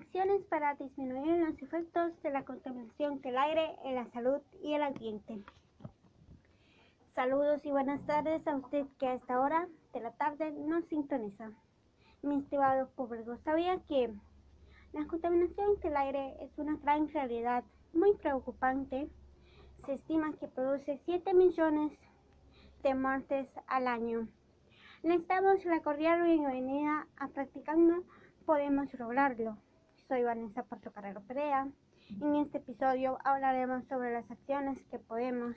Acciones para disminuir los efectos de la contaminación del aire en la salud y el ambiente. Saludos y buenas tardes a usted que a esta hora de la tarde nos sintoniza. Mi estimado público, ¿sabía que la contaminación del aire es una gran realidad muy preocupante? Se estima que produce 7 millones de muertes al año. Necesitamos la cordial bienvenida a Practicando Podemos Lograrlo soy Vanessa Carrero Perea. En este episodio hablaremos sobre las acciones que podemos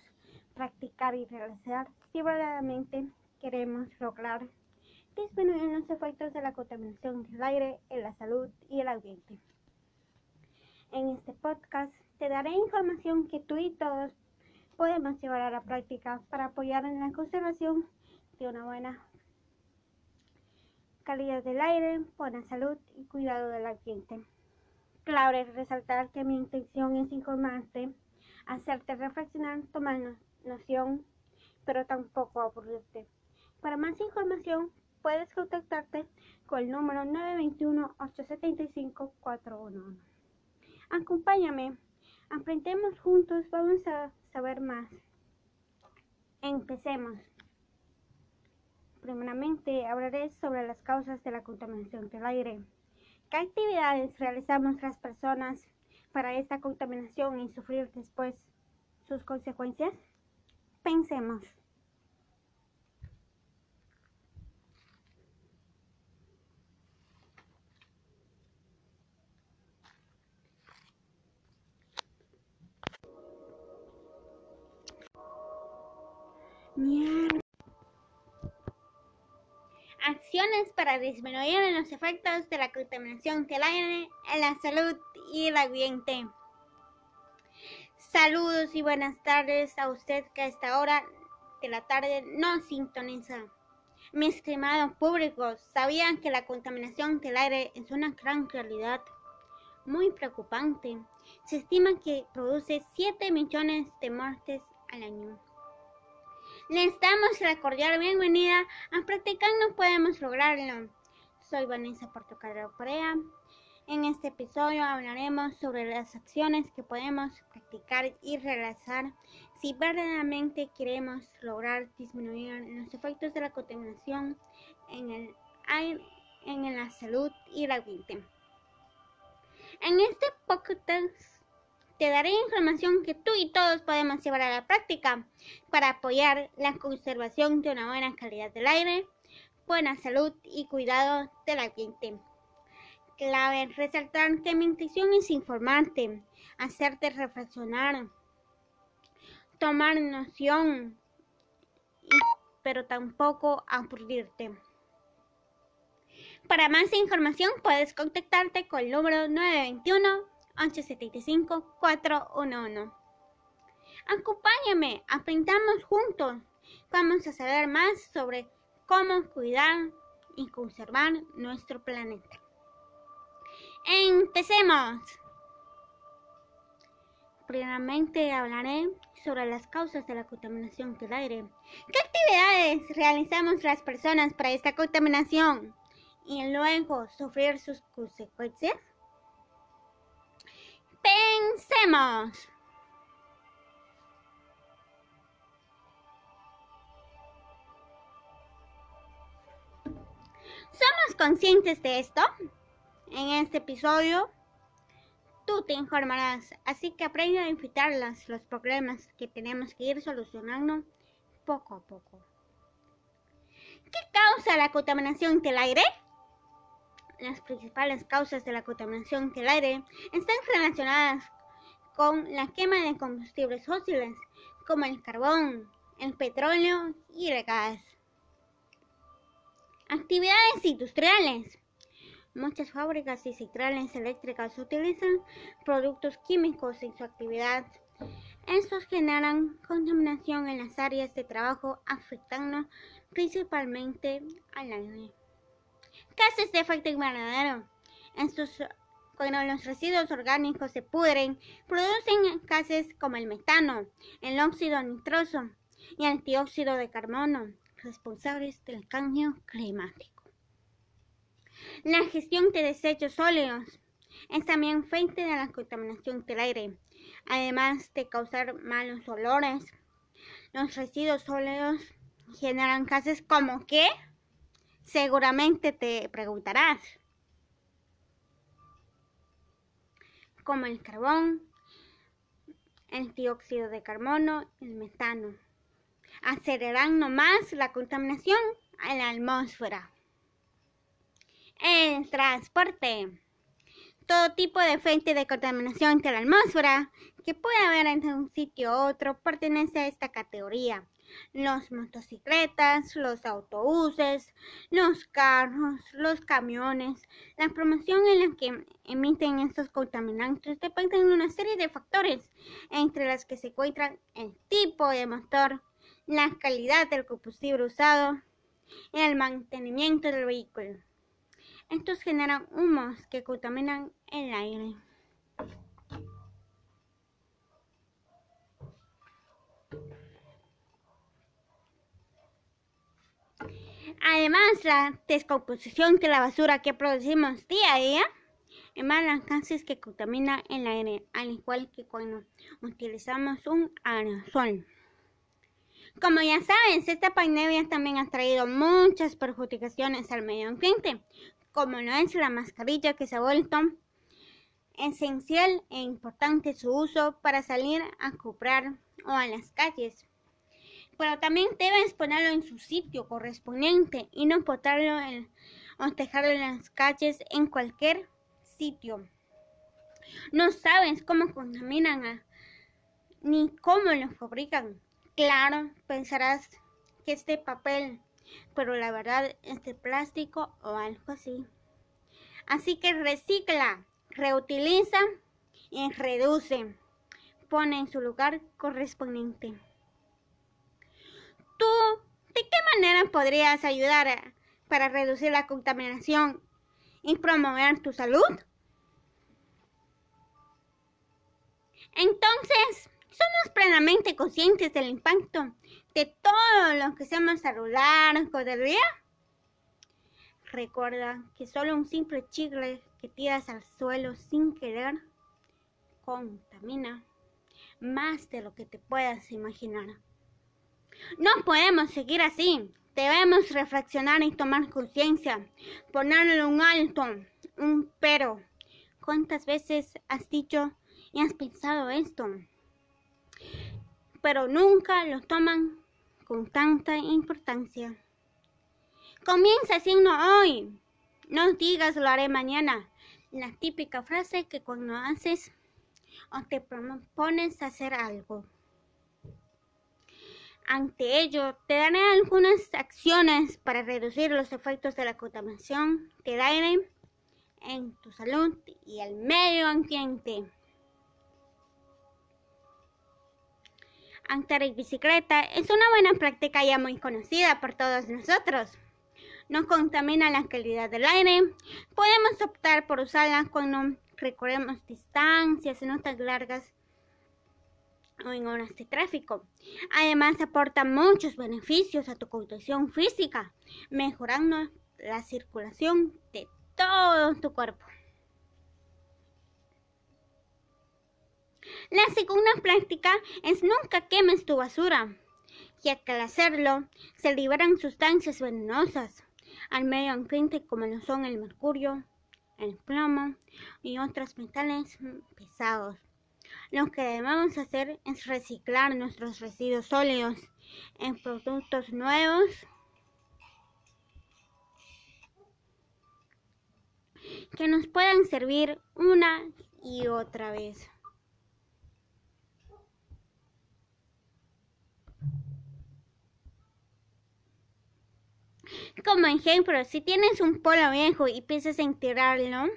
practicar y realizar si verdaderamente queremos lograr disminuir los efectos de la contaminación del aire en la salud y el ambiente. En este podcast te daré información que tú y todos podemos llevar a la práctica para apoyar en la conservación de una buena calidad del aire, buena salud y cuidado del ambiente. Clave resaltar que mi intención es informarte, hacerte reflexionar, tomar noción, pero tampoco aburrirte. Para más información, puedes contactarte con el número 921-875-411. Acompáñame, aprendemos juntos, vamos a saber más. Empecemos. Primeramente hablaré sobre las causas de la contaminación del aire. ¿Qué actividades realizamos las personas para esta contaminación y sufrir después sus consecuencias? Pensemos. Para disminuir los efectos de la contaminación del aire en la salud y el ambiente. Saludos y buenas tardes a usted que a esta hora de la tarde no sintoniza. Mi estimado público, ¿sabían que la contaminación del aire es una gran realidad? Muy preocupante. Se estima que produce 7 millones de muertes al año. Les damos la cordial bienvenida a Practicando Podemos Lograrlo. Soy Vanessa Portocarrero Corea. En este episodio hablaremos sobre las acciones que podemos practicar y realizar si verdaderamente queremos lograr disminuir los efectos de la contaminación en el aire, en la salud y la vida. En este podcast te daré información que tú y todos podemos llevar a la práctica para apoyar la conservación de una buena calidad del aire, buena salud y cuidado del ambiente. Clave resaltar que mi intención es informarte, hacerte reflexionar, tomar noción, pero tampoco aburrirte. Para más información puedes contactarte con el número 921 875-411. Acompáñame, aprendamos juntos. Vamos a saber más sobre cómo cuidar y conservar nuestro planeta. Empecemos. Primeramente hablaré sobre las causas de la contaminación del aire. ¿Qué actividades realizamos las personas para esta contaminación y luego sufrir sus consecuencias? Pensemos. ¿Somos conscientes de esto? En este episodio tú te informarás, así que aprende a enfrentar los problemas que tenemos que ir solucionando poco a poco. ¿Qué causa la contaminación del aire? Las principales causas de la contaminación del aire están relacionadas con la quema de combustibles fósiles como el carbón, el petróleo y el gas. Actividades industriales. Muchas fábricas y centrales eléctricas utilizan productos químicos en su actividad. Estos generan contaminación en las áreas de trabajo afectando principalmente al aire. Gases de efecto invernadero. Estos, cuando los residuos orgánicos se pudren, producen gases como el metano, el óxido nitroso y el dióxido de carbono, responsables del cambio climático. La gestión de desechos sólidos. es también fuente de la contaminación del aire, además de causar malos olores. Los residuos sólidos generan gases como qué? Seguramente te preguntarás. Como el carbón, el dióxido de carbono, el metano. Acelerando más la contaminación en la atmósfera. El transporte. Todo tipo de fuente de contaminación de la atmósfera que puede haber entre un sitio u otro pertenece a esta categoría. Los motocicletas, los autobuses, los carros, los camiones. La promoción en la que emiten estos contaminantes depende de una serie de factores, entre las que se encuentran el tipo de motor, la calidad del combustible usado y el mantenimiento del vehículo. Estos generan humos que contaminan el aire. Además, la descomposición de la basura que producimos día a día emana gases que contaminan el aire, al igual que cuando utilizamos un aerosol. Como ya sabes, esta pandemia también ha traído muchas perjudicaciones al medio ambiente, como no es la mascarilla que se ha vuelto esencial e importante su uso para salir a comprar o a las calles. Pero también debes ponerlo en su sitio correspondiente y no botarlo en, o dejarlo en las calles en cualquier sitio. No sabes cómo contaminan ni cómo lo fabrican. Claro, pensarás que este papel pero la verdad es de plástico o algo así. Así que recicla, reutiliza y reduce. Pone en su lugar correspondiente. ¿Tú de qué manera podrías ayudar para reducir la contaminación y promover tu salud? Entonces, somos plenamente conscientes del impacto de todo lo que hacemos a lo largo del día. Recuerda que solo un simple chicle que tiras al suelo sin querer contamina más de lo que te puedas imaginar. No podemos seguir así. Debemos reflexionar y tomar conciencia, ponerle un alto, un pero. ¿Cuántas veces has dicho y has pensado esto? Pero nunca lo toman con tanta importancia. Comienza haciendo hoy. No digas lo haré mañana. La típica frase que cuando haces o te propones hacer algo. Ante ello, te daré algunas acciones para reducir los efectos de la contaminación del aire en tu salud y el medio ambiente. andar en bicicleta es una buena práctica ya muy conocida por todos nosotros. No contamina la calidad del aire. Podemos optar por usarla cuando recorremos distancias no tan largas o en horas de tráfico. Además aporta muchos beneficios a tu condición física, mejorando la circulación de todo tu cuerpo. La segunda práctica es nunca quemes tu basura, ya que al hacerlo se liberan sustancias venenosas al medio ambiente como lo son el mercurio, el plomo y otros metales pesados. Lo que debemos hacer es reciclar nuestros residuos sólidos en productos nuevos que nos puedan servir una y otra vez. Como ejemplo, si tienes un polo viejo y piensas en tirarlo,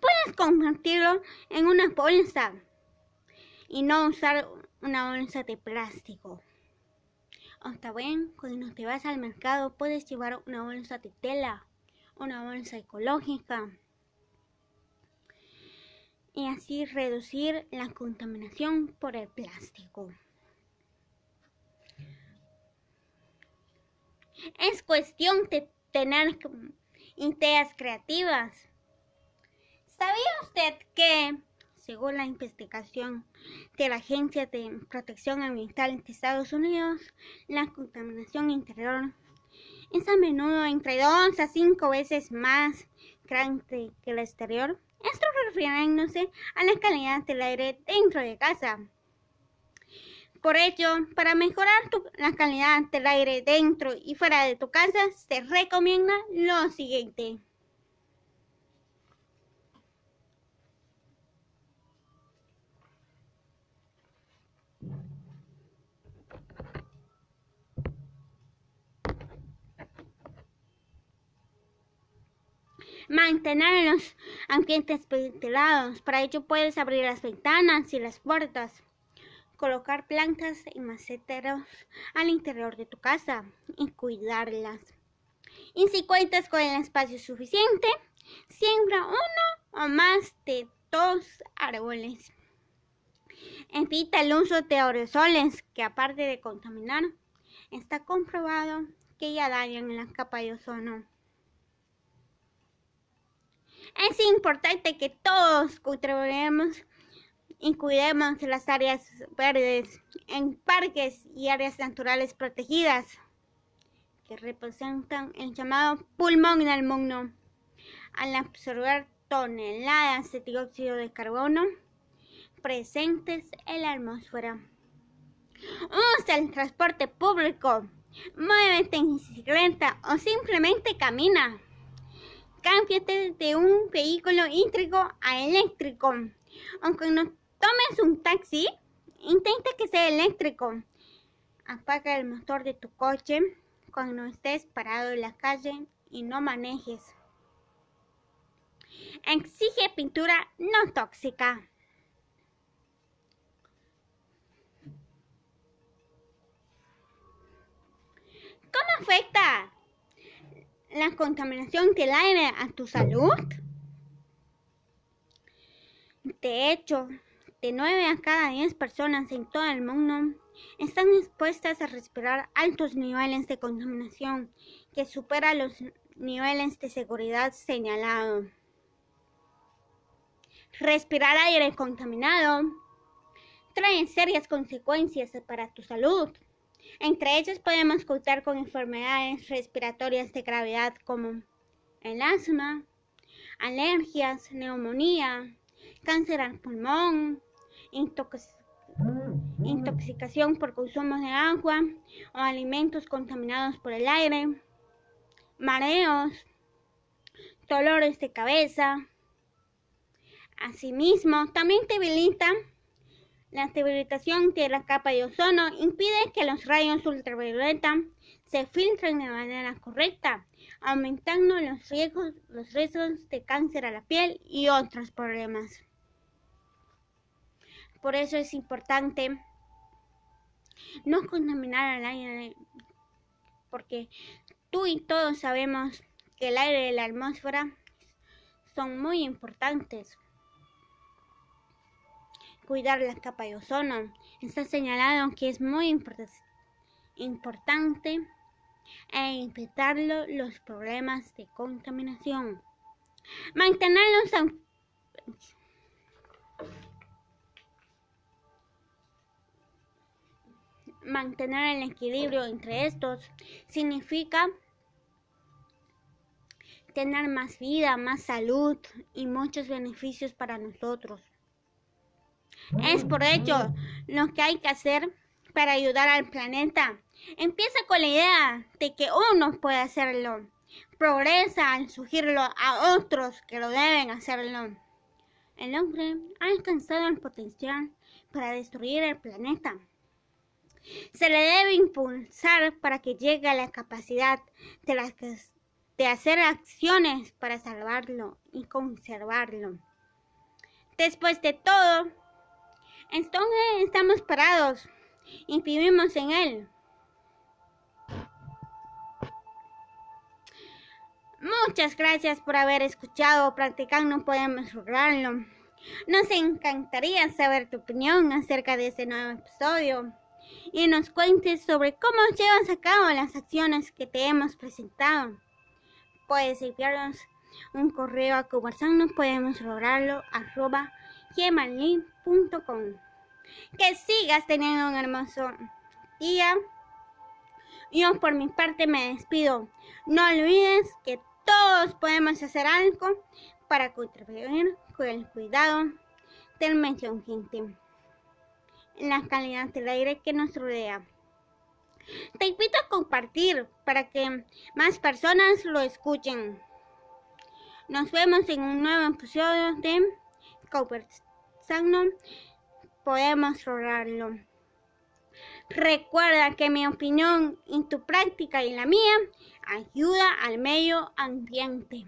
puedes convertirlo en una bolsa y no usar una bolsa de plástico. O bien, cuando te vas al mercado puedes llevar una bolsa de tela, una bolsa ecológica y así reducir la contaminación por el plástico. Es cuestión de tener ideas creativas. ¿Sabía usted que, según la investigación de la Agencia de Protección Ambiental de Estados Unidos, la contaminación interior es a menudo entre 2 a 5 veces más grande que la exterior? Esto refiriéndose a la calidad del aire dentro de casa. Por ello, para mejorar la calidad del aire dentro y fuera de tu casa, se recomienda lo siguiente. Mantener los ambientes ventilados. Para ello puedes abrir las ventanas y las puertas. Colocar plantas y maceteros al interior de tu casa y cuidarlas. Y si cuentas con el espacio suficiente, siembra uno o más de dos árboles. Evita el uso de aerosoles que aparte de contaminar, está comprobado que ya dañan la capa de ozono. Es importante que todos contribuyamos y cuidemos las áreas verdes en parques y áreas naturales protegidas que representan el llamado pulmón del mundo al absorber toneladas de dióxido de carbono presentes en la atmósfera. Usa el transporte público, muévete en bicicleta o simplemente camina. Cámbiate de un vehículo eléctrico a eléctrico. Aunque no tomes un taxi, intenta que sea eléctrico. Apaga el motor de tu coche cuando estés parado en la calle y no manejes. Exige pintura no tóxica. ¿Cómo afecta la contaminación del aire a tu salud? De hecho, de 9 a cada 10 personas en todo el mundo están expuestas a respirar altos niveles de contaminación que superan los niveles de seguridad señalados. Respirar aire contaminado trae serias consecuencias para tu salud. Entre ellas podemos contar con enfermedades respiratorias de gravedad como el asma, alergias, neumonía, cáncer al pulmón, intoxicación por consumo de agua o alimentos contaminados por el aire, mareos, dolores de cabeza. Asimismo, también debilita la debilitación de la capa de ozono impide que los rayos ultravioleta se filtren de manera correcta, aumentando los riesgos, de cáncer a la piel y otros problemas. Por eso es importante no contaminar el aire, porque tú y todos sabemos que el aire y la atmósfera son muy importantes cuidar la capa de ozono. Está señalado que es muy importante e evitar los problemas de contaminación. Mantenerlos mantener el equilibrio entre estos significa tener más vida, más salud y muchos beneficios para nosotros. Es por ello lo que hay que hacer para ayudar al planeta. Empieza con la idea de que uno puede hacerlo. Progresa al sugerirlo a otros que lo deben hacerlo. El hombre ha alcanzado el potencial para destruir el planeta. Se le debe impulsar para que llegue a la capacidad de, de hacer acciones para salvarlo y conservarlo. Después de todo, entonces estamos parados y vivimos en él. Muchas gracias por haber escuchado Practicando Podemos Lograrlo. Nos encantaría saber tu opinión acerca de este nuevo episodio y nos cuentes sobre cómo llevas a cabo las acciones que te hemos presentado. puedes enviarnos un correo a conversarnos, podemos lograrlo arroba Que sigas teniendo un hermoso día. Yo por mi parte me despido. No olvides que todos podemos hacer algo para contribuir con el cuidado del medio ambiente en la calidad del aire que nos rodea. Te invito a compartir para que más personas lo escuchen. Nos vemos en un nuevo episodio de Podemos lograrlo. Recuerda que mi opinión en tu práctica y la mía ayuda al medio ambiente.